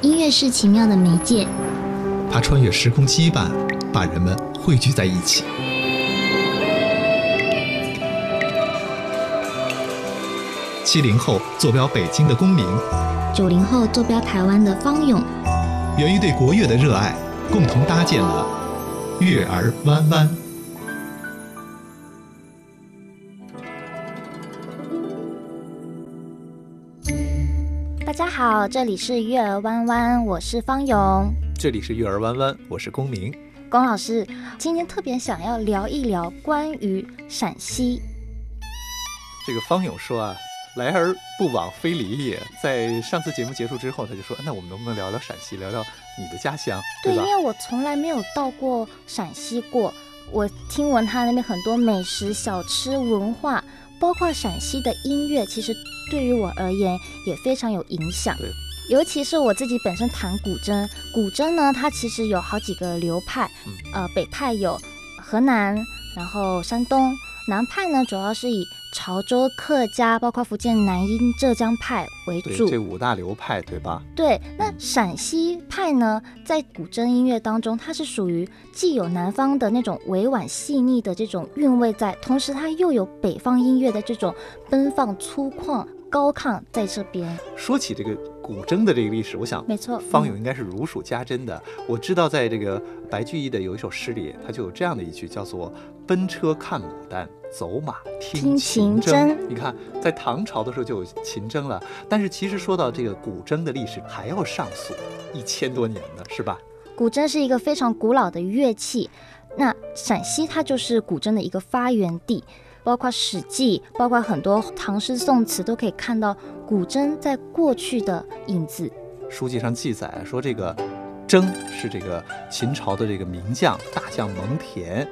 音乐是奇妙的媒介，它穿越时空羁绊，把人们汇聚在一起。七零后坐标北京的公民，九零后坐标台湾的方勇，源于对国乐的热爱，共同搭建了《月儿弯弯》。好，这里是月儿弯弯，我是方勇。这里是月儿弯弯，我是龚明。龚老师，今天特别想要聊一聊关于陕西。这个方勇说啊，来而不往非礼也。在上次节目结束之后，他就说，那我们能不能聊聊陕西，聊聊你的家乡，对，吧因？为我从来没有到过陕西过，我听闻他那边很多美食、小吃、文化，包括陕西的音乐，其实对于我而言也非常有影响。对。尤其是我自己本身弹古筝，古筝呢，它其实有好几个流派，嗯呃，北派有河南，然后山东，南派呢主要是以潮州、客家，包括福建南音、浙江派为，主。这五大流派，对吧？对，那陕西派呢，在古筝音乐当中，它是属于既有南方的那种委婉细腻的这种韵味在，同时它又有北方音乐的这种奔放粗犷、高亢在这边。说起这个古筝的这个历史，我想没错，嗯方勇应该是如数家珍的。我知道，在这个白居易的有一首诗里，他就有这样的一句，叫做“奔车看牡丹，走马听琴筝你看，在唐朝的时候就有琴筝了，但是其实说到这个古筝的历史，还要上溯一千多年呢，是吧？古筝是一个非常古老的乐器，那陕西它就是古筝的一个发源地。包括《史记》，包括很多唐诗宋词，都可以看到古筝在过去的影子。书籍上记载说，这个筝是这个秦朝的这个名将大将蒙恬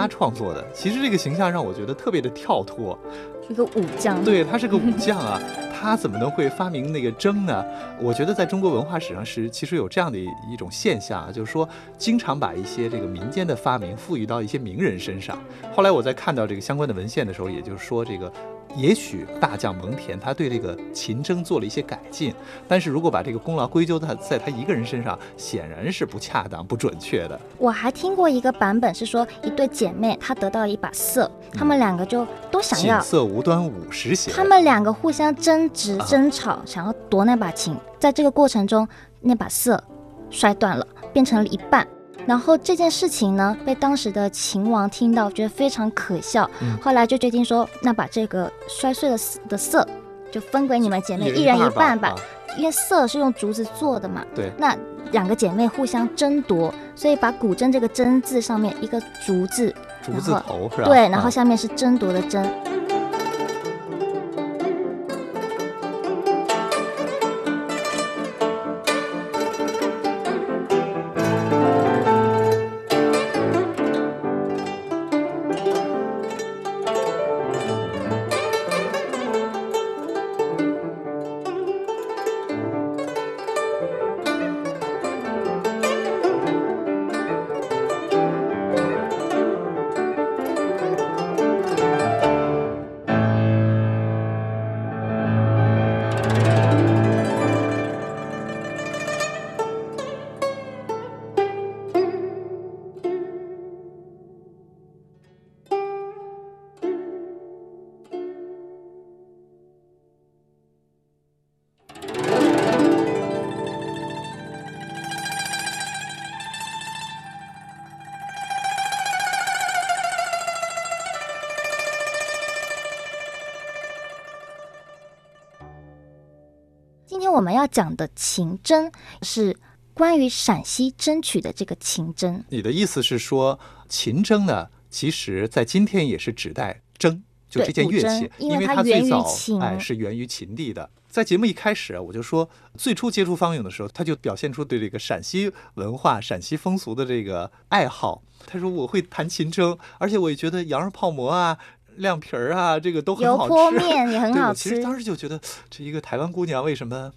他创作的。其实这个形象让我觉得特别的跳脱，是个武将，对他是个武将啊，他怎么能会发明那个筝呢？我觉得在中国文化史上是其实有这样的一一种现象啊，就是说经常把一些这个民间的发明赋予到一些名人身上。后来我在看到这个相关的文献的时候，也就是说这个。也许大将蒙恬他对这个秦筝做了一些改进，但是如果把这个功劳归咎他在他一个人身上，显然是不恰当、不准确的。我还听过一个版本是说，一对姐妹她得到了一把瑟，她们两个就都想要，锦瑟无端五十弦，她们两个互相争执啊争吵，想要夺那把琴。在这个过程中，那把瑟摔断了，变成了一半。然后这件事情呢，被当时的秦王听到，觉得非常可笑，嗯后来就决定说，那把这个摔碎了的色就分给你们姐妹，一人一半半吧啊。因为色是用竹子做的嘛，对，那两个姐妹互相争夺，所以把古筝这个“筝”字上面一个竹字，竹字头是吧？对，然后啊下面是争夺的“争”。今们要讲的秦筝是关于陕西争取的这个秦筝。你的意思是说，秦筝呢，其实在今天也是指代筝，就这件乐器，因为为它最早秦哎是源于秦地的。在节目一开始啊，我就说，最初接触方勇的时候，他就表现出对这个陕西文化、陕西风俗的这个爱好。他说我会弹琴筝，而且我也觉得羊肉泡馍啊、亮皮儿啊，这个都很好油泼吃。面 也很，好吃其实。当时就觉得，这一个台湾姑娘为什么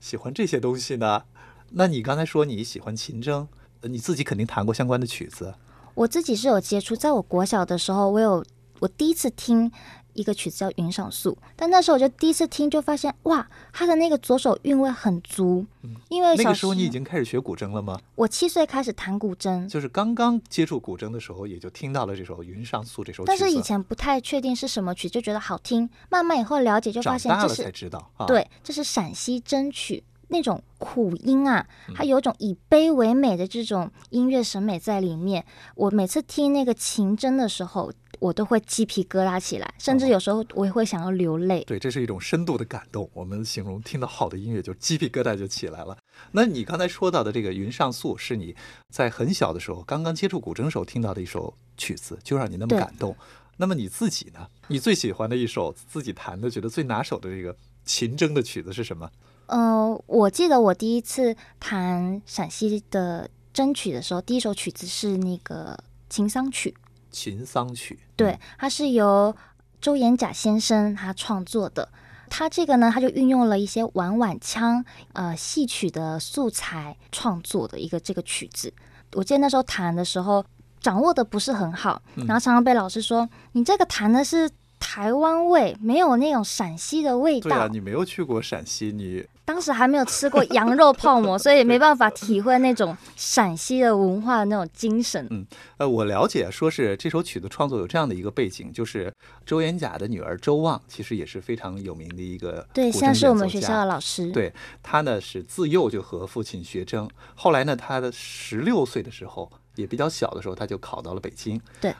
喜欢这些东西呢？那你刚才说你喜欢秦筝，呃你自己肯定弹过相关的曲子。我自己是有接触，在我国小的时候，我有我第一次听一个曲子叫《云上素》，但那时候我就第一次听，就发现哇，他的那个左手韵味很足。嗯因为小那个时候你已经开始学古筝了吗？我七岁开始弹古筝，就是刚刚接触古筝的时候，也就听到了这首《云上素》这首曲子。但是以前不太确定是什么曲，就觉得好听。慢慢以后了解，就发现这是大了才知道啊。，对，这是陕西筝曲那种苦音啊，嗯它有一种以悲为美的这种音乐审美在里面。我每次听那个琴筝的时候，我都会鸡皮疙瘩起来，甚至哦有时候我也会想要流泪。对，这是一种深度的感动。我们形容听到好的音乐就鸡皮疙瘩就起来了。那你刚才说到的这个《云上素》，是你在很小的时候刚刚接触古筝时候听到的一首曲子，就让你那么感动。那么你自己呢？你最喜欢的一首自己弹的，觉得最拿手的这个琴筝的曲子是什么？呃，我记得我第一次弹陕西的筝曲的时候，第一首曲子是那个《秦桑曲》。琴桑曲。对，它是由周延甲先生他创作的。他这个呢，他就运用了一些晚晚腔、呃戏曲的素材创作的一个这个曲子。我记得那时候弹的时候掌握的不是很好，嗯然后常常被老师说：“你这个弹的是台湾味，没有那种陕西的味道。对啊，你没有去过陕西，你当时还没有吃过羊肉泡馍，所以没办法体会那种陕西的文化的那种精神。嗯呃，我了解，说是这首曲子创作有这样的一个背景，就是周延甲的女儿周望，其实也是非常有名的一个对，古现在是我们学校的老师。对他呢是自幼就和父亲学筝，后来呢他的十六岁的时候，也比较小的时候，他就考到了北京。对，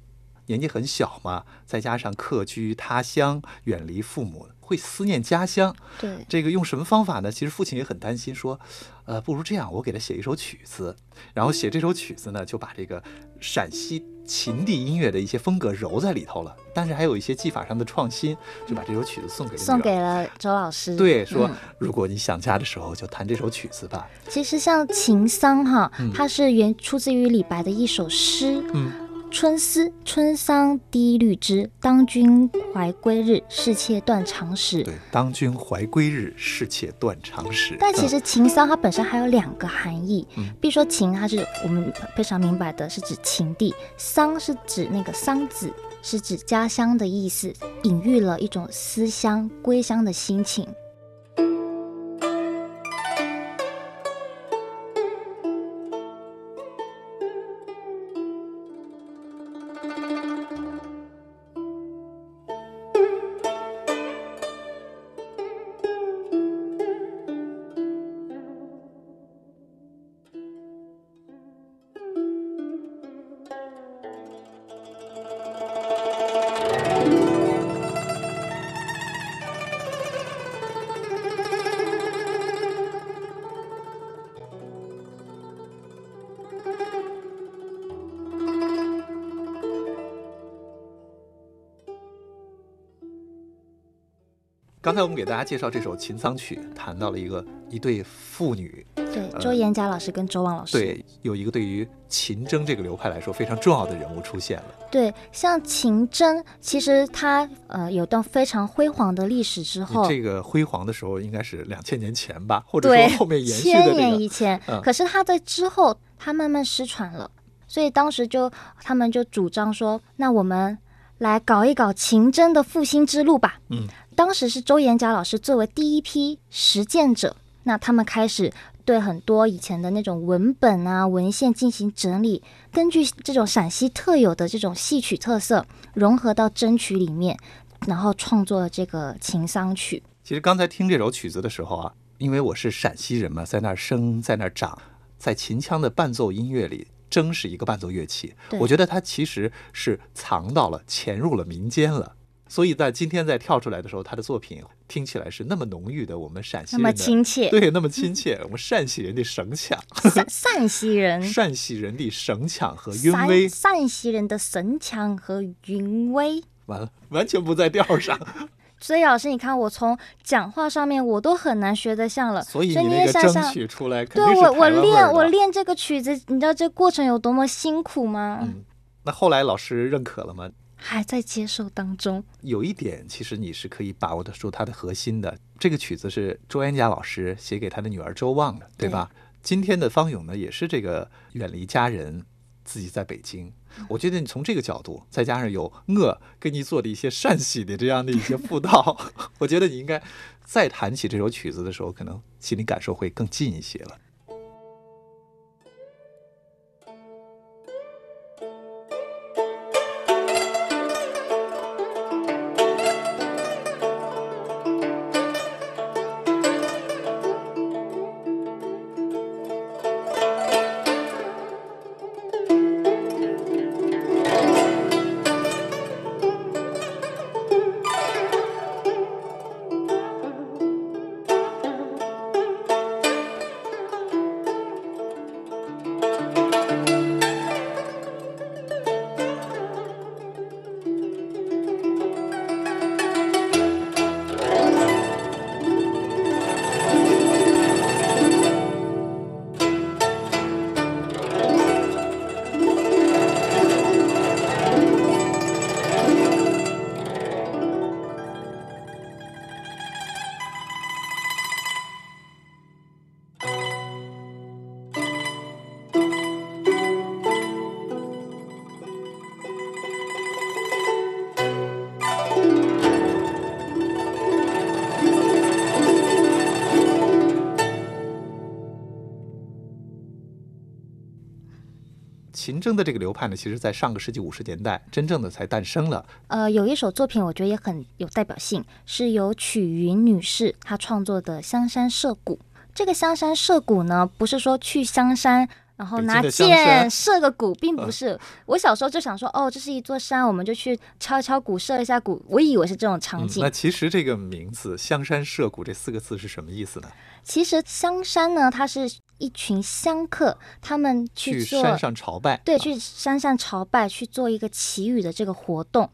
年纪很小嘛，再加上客居他乡，远离父母，会思念家乡。对这个用什么方法呢？其实父亲也很担心，说，呃，不如这样，我给他写一首曲子，然后写这首曲子呢，就把这个陕西秦地音乐的一些风格揉在里头了，但是还有一些技法上的创新，就把这首曲子送给了送给了周老师。对，说、嗯如果你想家的时候，就弹这首曲子吧。其实像《秦桑》哈嗯，它是原出自于李白的一首诗。嗯，春思春桑低绿枝，当君怀归日，是妾断肠时。对，当君怀归日，是妾断肠时。但其嗯实秦桑它本身还有两个含义，嗯比如说秦，它是我们非常明白的，是指秦地；桑是指那个桑子，是指家乡的意思，隐喻了一种思乡归乡的心情。刚才我们给大家介绍这首《秦桑曲》，谈到了一个一对父女，对，呃周延甲老师跟周望老师。对，有一个对于秦筝这个流派来说非常重要的人物出现了。对，像秦筝，其实它呃有段非常辉煌的历史之后，这个辉煌的时候应该是两千年前吧，或者说后面延续的千这个年以前。嗯可是它在之后，它慢慢失传了，所以当时就他们就主张说，那我们来搞一搞秦筝的复兴之路吧。嗯，当时是周延甲老师作为第一批实践者，那他们开始对很多以前的那种文本啊文献进行整理，根据这种陕西特有的这种戏曲特色融合到筝曲里面，然后创作了这个秦桑曲。其实刚才听这首曲子的时候啊，因为我是陕西人嘛，在那儿生，在那儿长，在秦腔的伴奏音乐里，筝是一个伴奏乐器。我觉得它其实是藏到了、潜入了民间了。所以在今天再跳出来的时候，他的作品听起来是那么浓郁的，我们陕西那么亲切，对，那么亲切，我们陕西人的 省腔，陕陕西人，陕西人的省腔和韵味陕，西人的神腔和韵味。完了，完全不在调上。所以老师，你看我从讲话上面我都很难学得像了。所以你你那个争取出来，肯对我我练我练这个曲子，你知道这过程有多么辛苦吗？嗯，那后来老师认可了吗？还在接受当中。有一点，其实你是可以把握得住它的核心的。这个曲子是周延甲老师写给他的女儿周望的，对吧？今天的方勇呢，也是这个远离家人，自己在北京。我觉得你从这个角度，再加上有我给你做的一些善喜的这样的一些辅导，我觉得你应该再弹起这首曲子的时候，可能心理感受会更近一些了。秦筝的这个流派呢，其实在上个世纪五十年代真正的才诞生了。呃，有一首作品我觉得也很有代表性，是由曲云女士她创作的《香山射鼓》。这个香山射鼓呢，不是说去香山。然后拿箭射 个鼓，并不是。我小时候就想说，哦，这是一座山，我们就去敲敲鼓，射一下鼓。我以为是这种场景。那其实这个名字“香山射鼓”这四个字是什么意思呢？其实香山呢，它是一群香客，他们去山上朝拜，对，去山上朝拜，去做一个祈雨的这个活动。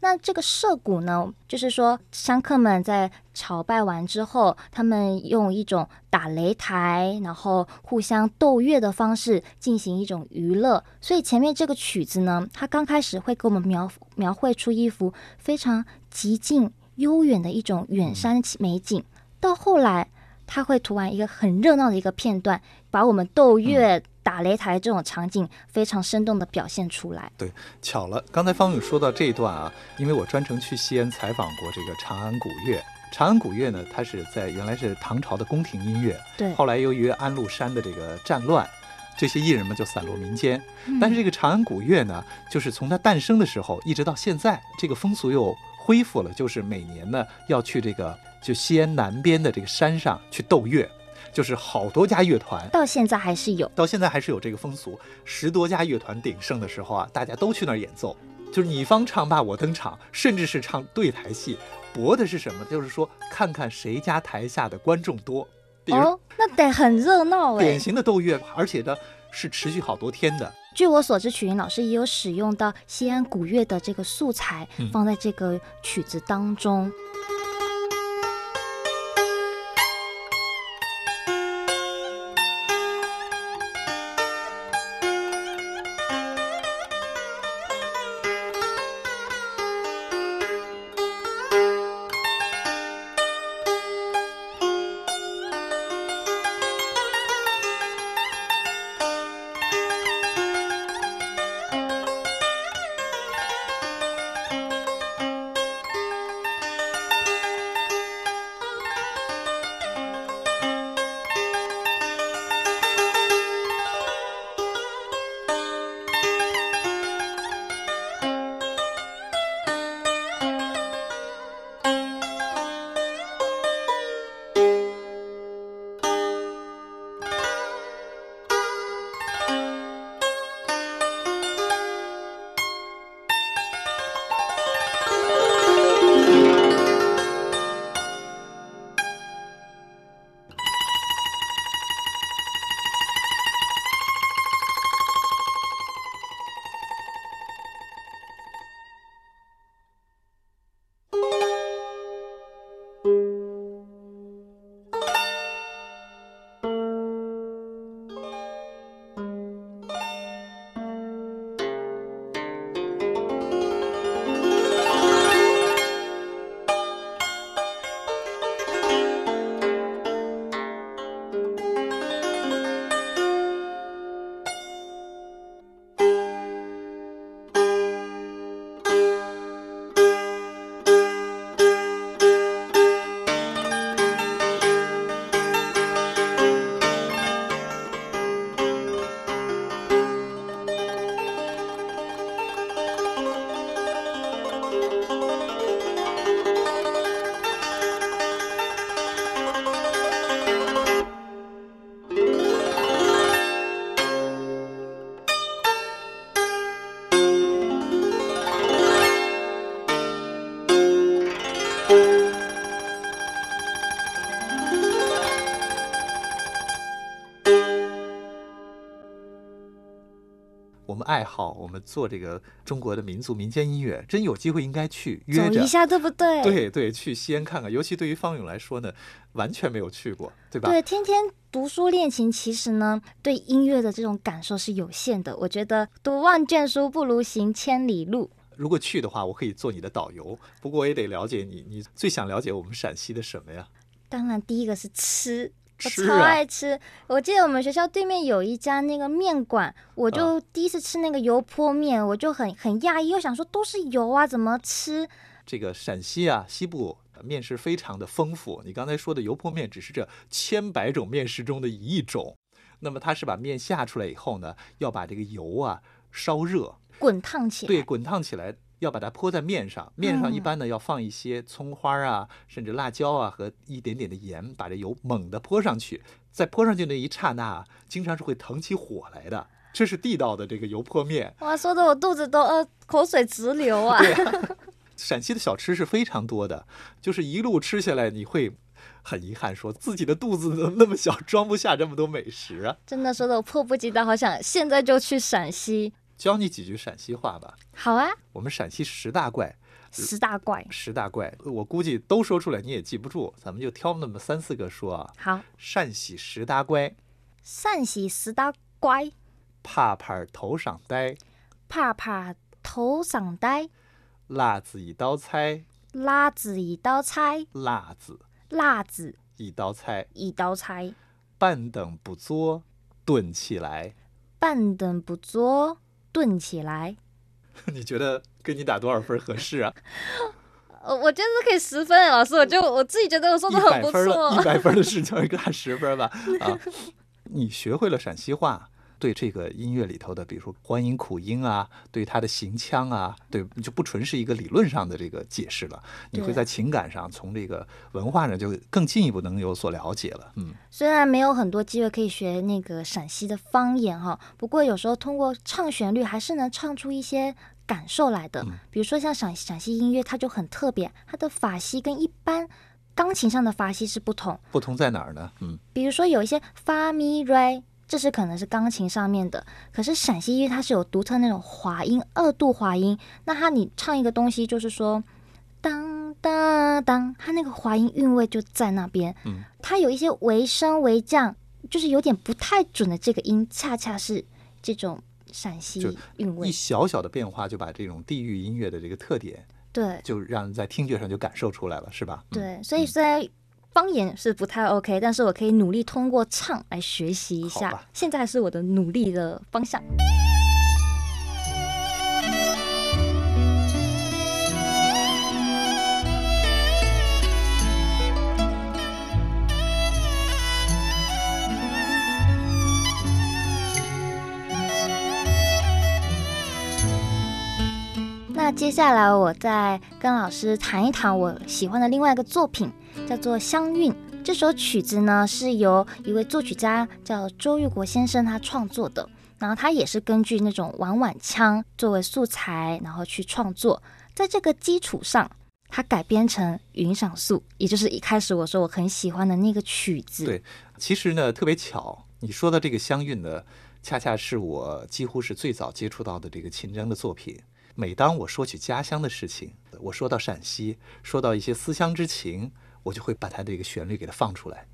那这个社鼓呢，就是说香客们在朝拜完之后，他们用一种打擂台，然后互相斗乐的方式进行一种娱乐。所以前面这个曲子呢，它刚开始会给我们描描绘出一幅非常极静悠远的一种远山美景，到后来它会涂完一个很热闹的一个片段，把我们斗乐。打擂台这种场景非常生动的表现出来。对，巧了，刚才方宇说到这一段啊，因为我专程去西安采访过这个长安古乐。长安古乐呢，它是在原来是唐朝的宫廷音乐，对。后来由于安禄山的这个战乱，这些艺人们就散落民间。但是这个长安古乐呢，就是从它诞生的时候一直到现在，这个风俗又恢复了，就是每年呢要去这个就西安南边的这个山上去斗乐。就是好多家乐团，到现在还是有，到现在还是有这个风俗。十多家乐团鼎盛的时候啊，大家都去那儿演奏，就是你方唱罢我登场，甚至是唱对台戏，博的是什么？就是说看看谁家台下的观众多。哦，那得很热闹哎。典型的斗乐，而且呢是持续好多天的。据我所知，曲云老师也有使用到西安古乐的这个素材，放在这个曲子当中。爱好，我们做这个中国的民族民间音乐，真有机会应该去约一下，对不对？对对，去西安看看。尤其对于方勇来说呢，完全没有去过，对吧？对，天天读书练琴，其实呢，对音乐的这种感受是有限的。我觉得读万卷书不如行千里路。如果去的话，我可以做你的导游。不过我也得了解你，你最想了解我们陕西的什么呀？当然，第一个是吃，我超啊爱吃。我记得我们学校对面有一家那个面馆，我就第一次吃那个油泼面，我就很很讶异，又想说都是油啊，怎么吃？这个陕西啊，西部面食非常的丰富。你刚才说的油泼面只是这千百种面食中的一种。那么它是把面下出来以后呢，要把这个油啊烧热，滚烫起来。对，滚烫起来，要把它泼在面上。面上一嗯般呢要放一些葱花啊，甚至辣椒啊和一点点的盐，把这油猛地泼上去。在泼上去那一刹那啊，经常是会腾起火来的。这是地道的这个油泼面。哇，说的我肚子都呃，口水直流啊！对啊、陕西的小吃是非常多的，就是一路吃下来，你会很遗憾说自己的肚子怎么那么小，装不下这么多美食啊。真的说的我迫不及待，好想现在就去陕西。教你几句陕西话吧。好啊，我们陕西十大怪，十大怪。十大怪，我估计都说出来你也记不住，咱们就挑那么三四个说啊。好，陕西十大怪，陕西十大怪，怕怕头上呆，怕怕头上呆，辣子一道菜，辣子一道菜，辣子。辣子。一道菜，一道菜，半等不做，炖起来。半等不做，炖起来。你觉得给你打多少分合适啊？呃，我觉得可以十分，老师，我就我自己觉得我说的很不错，一错。百分的事情 给他十分吧。啊，你学会了陕西话，对这个音乐里头的，比如说欢音、苦音啊，对它的行腔啊，对，就不纯是一个理论上的这个解释了，你会在情感上，从这个文化上就更进一步能有所了解了。嗯，虽然没有很多机会可以学那个陕西的方言哈，不过有时候通过唱旋律，还是能唱出一些感受来的。嗯比如说像陕陕西音乐，它就很特别，它的法系跟一般钢琴上的法系是不同。不同在哪儿呢？嗯，比如说有一些发咪瑞，这是可能是钢琴上面的，可是陕西音乐它是有独特那种滑音，二度滑音。那它你唱一个东西，就是说当当当，它那个滑音韵味就在那边。嗯，它有一些微升微降，就是有点不太准的这个音，恰恰是这种陕西韵味。一小小的变化就把这种地域音乐的这个特点，对就让人在听觉上就感受出来了，是吧？嗯对，所以虽然。方言是不太 OK，但是我可以努力通过唱来学习一下。现在是我的努力的方向。那接下来我再跟老师谈一谈我喜欢的另外一个作品，叫做《香韵》。这首曲子呢是由一位作曲家叫周玉国先生他创作的，然后他也是根据那种碗碗腔作为素材，然后去创作。在这个基础上，他改编成《云赏素》，也就是一开始我说我很喜欢的那个曲子。对其实呢，特别巧，你说的这个乡韵呢，恰恰是我几乎是最早接触到的这个秦筝的作品。每当我说起家乡的事情，我说到陕西，说到一些思乡之情，我就会把它这个旋律给它放出来。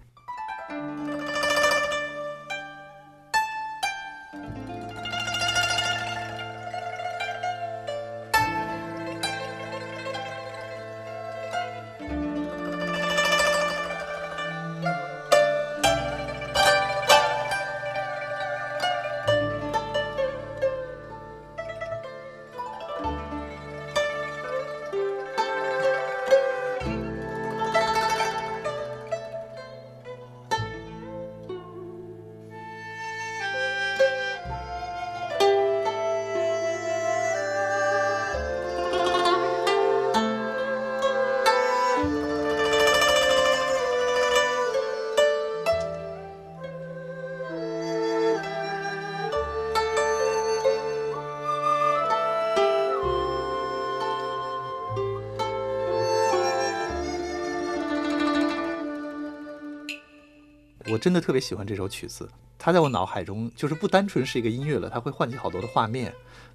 真的特别喜欢这首曲子，它在我脑海中就是不单纯是一个音乐了，它会唤起好多的画面。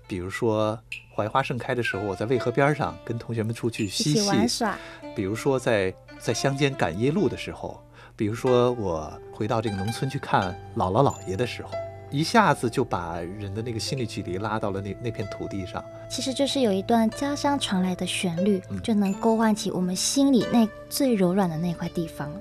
比如说槐花盛开的时候，我在渭河边上跟同学们出去嬉戏；玩耍，比如说在在乡间赶夜路的时候；比如说我回到这个农村去看姥姥姥爷的时候，一下子就把人的那个心理距离拉到了那那片土地上。其实就是有一段家乡传来的旋律，嗯就能勾唤起我们心里那最柔软的那块地方。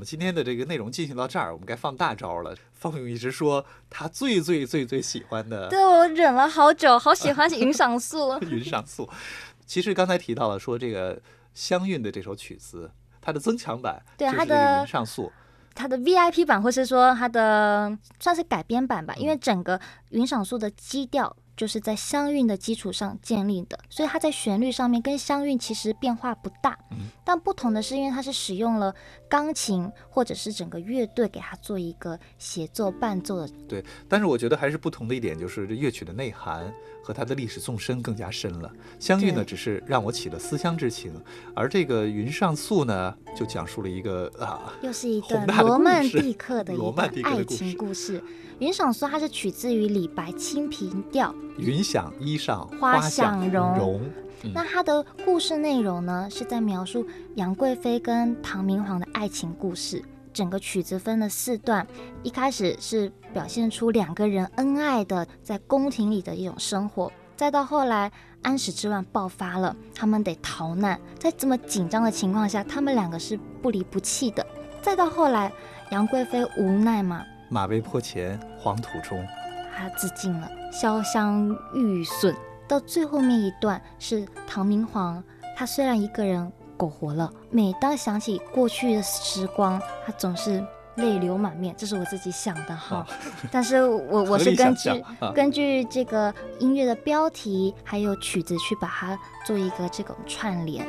们今天的这个内容进行到这儿，我们该放大招了。方勇一直说他最最最最喜欢的对我忍了好久，好喜欢云赏素。云上素。其实刚才提到了说这个湘韵的这首曲子，它的增强版对它的云上素。它的 VIP 版，或是说它的算是改编版吧，因为整个云赏素的基调就是在相韵的基础上建立的，所以它在旋律上面跟相韵其实变化不大。嗯但不同的是，因为它是使用了钢琴或者是整个乐队给它做一个协奏伴奏的对，但是我觉得还是不同的一点就是这乐曲的内涵和它的历史纵深更加深了。相遇呢，只是让我起了思乡之情，而这个云上素呢，就讲述了一个啊，又是一段宏大的故 罗曼蒂克的一个爱情故事。云上素它是取自于李白《清平调》，云想衣裳花想想容容。嗯那它的故事内容呢，是在描述杨贵妃跟唐明皇的爱情故事。整个曲子分了四段，一开始是表现出两个人恩爱的在宫廷里的一种生活，再到后来安史之乱爆发了，他们得逃难，在这么紧张的情况下，他们两个是不离不弃的。再到后来，杨贵妃无奈嘛，马嵬坡前黄土中，她自尽了，潇湘玉损。到最后面一段是唐明皇，他虽然一个人苟活了，每当想起过去的时光，他总是泪流满面。这是我自己想的哈啊，但是我我是根据啊根据这个音乐的标题还有曲子去把它做一个这种串联。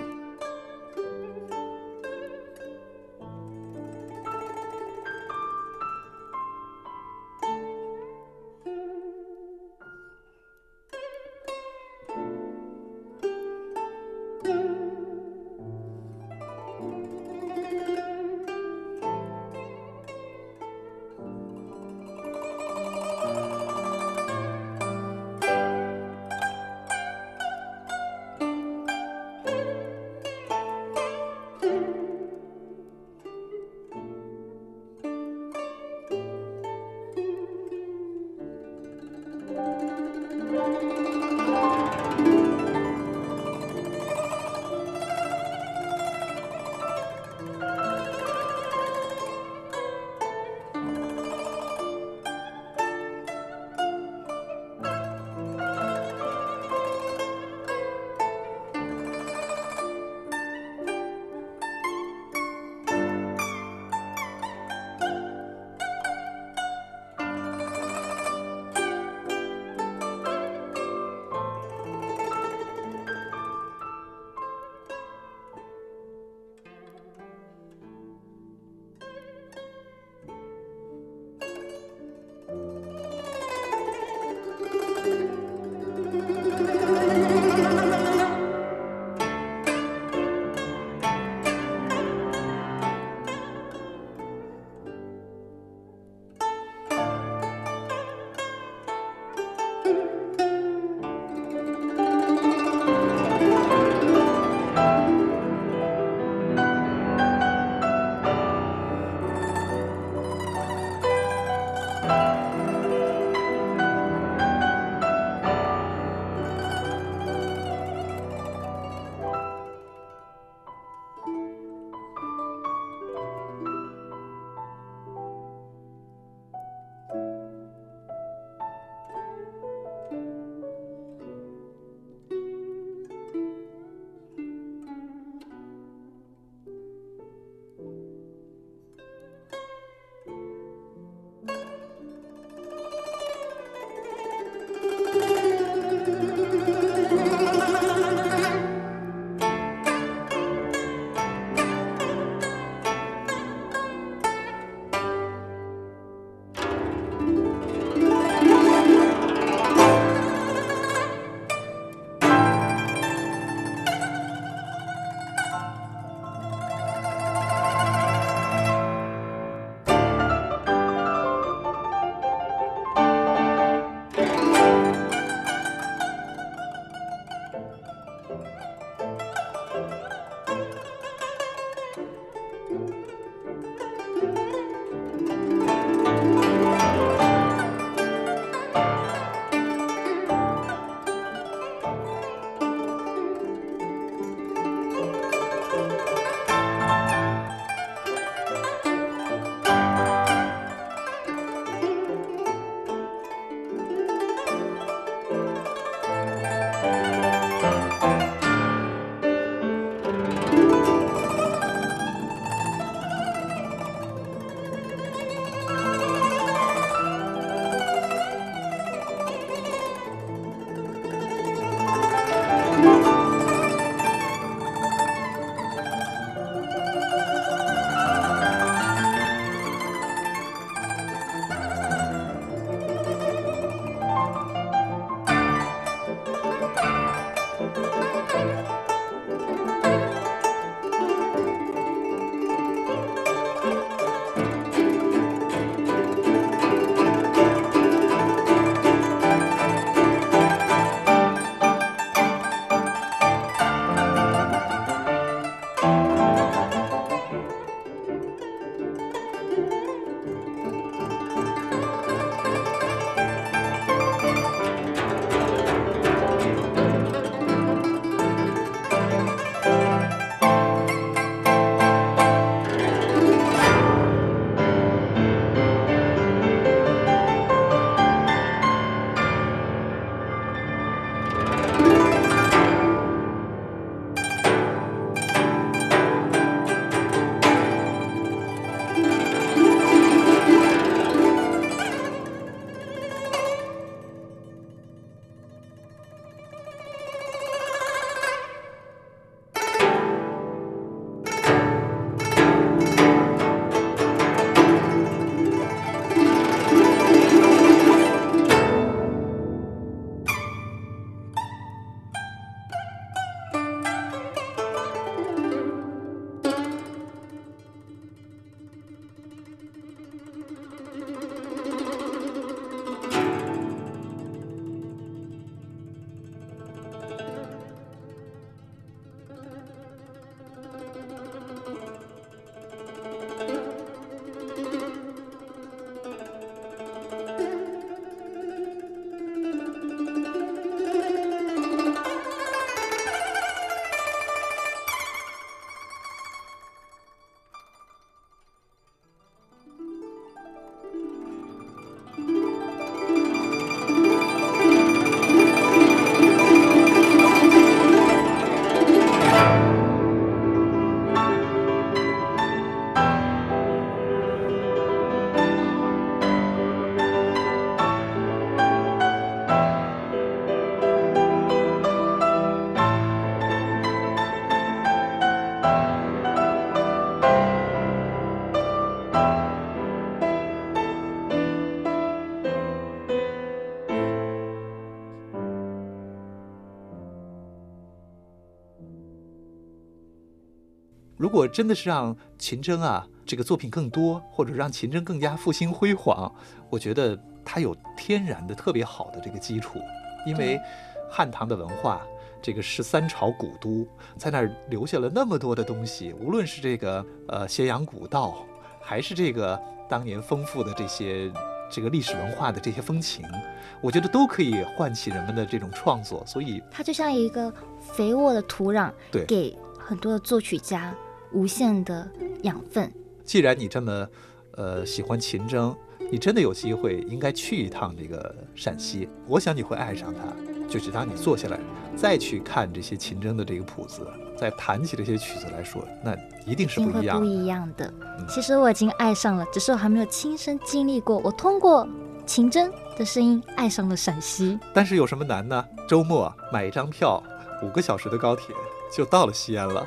如果真的是让秦筝啊这个作品更多，或者让秦筝更加复兴辉煌，我觉得它有天然的特别好的这个基础，因为汉唐的文化，这个是三朝古都，在那儿留下了那么多的东西，无论是这个呃咸阳古道，还是这个当年丰富的这些这个历史文化的这些风情，我觉得都可以唤起人们的这种创作，所以它就像一个肥沃的土壤，对。给很多的作曲家无限的养分。既然你这么，呃，喜欢秦筝，你真的有机会应该去一趟这个陕西，我想你会爱上它。就是当你坐下来，再去看这些秦筝的这个谱子，再弹起这些曲子来说，那一定是不不一样的。一样的嗯。其实我已经爱上了，只是我还没有亲身经历过。我通过秦筝的声音爱上了陕西。但是有什么难呢？周末买一张票，五个小时的高铁就到了西安了，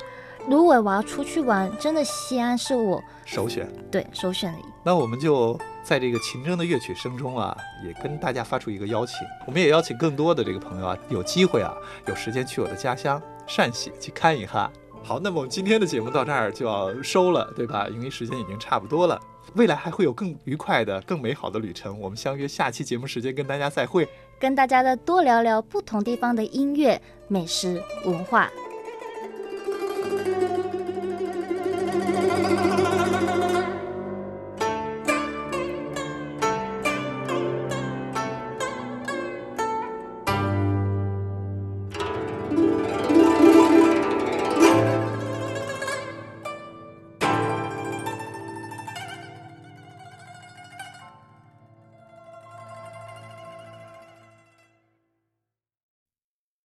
如果我要出去玩，真的西安是我首选。对首选的。那我们就在这个秦筝的乐曲声中啊，也跟大家发出一个邀请，我们也邀请更多的这个朋友啊，有机会啊，有时间去我的家乡陕西去看一看。好，那么我们今天的节目到这儿就要收了，对吧？因为时间已经差不多了。未来还会有更愉快的、更美好的旅程，我们相约下期节目时间跟大家再会。跟大家的多聊聊不同地方的音乐、美食、文化。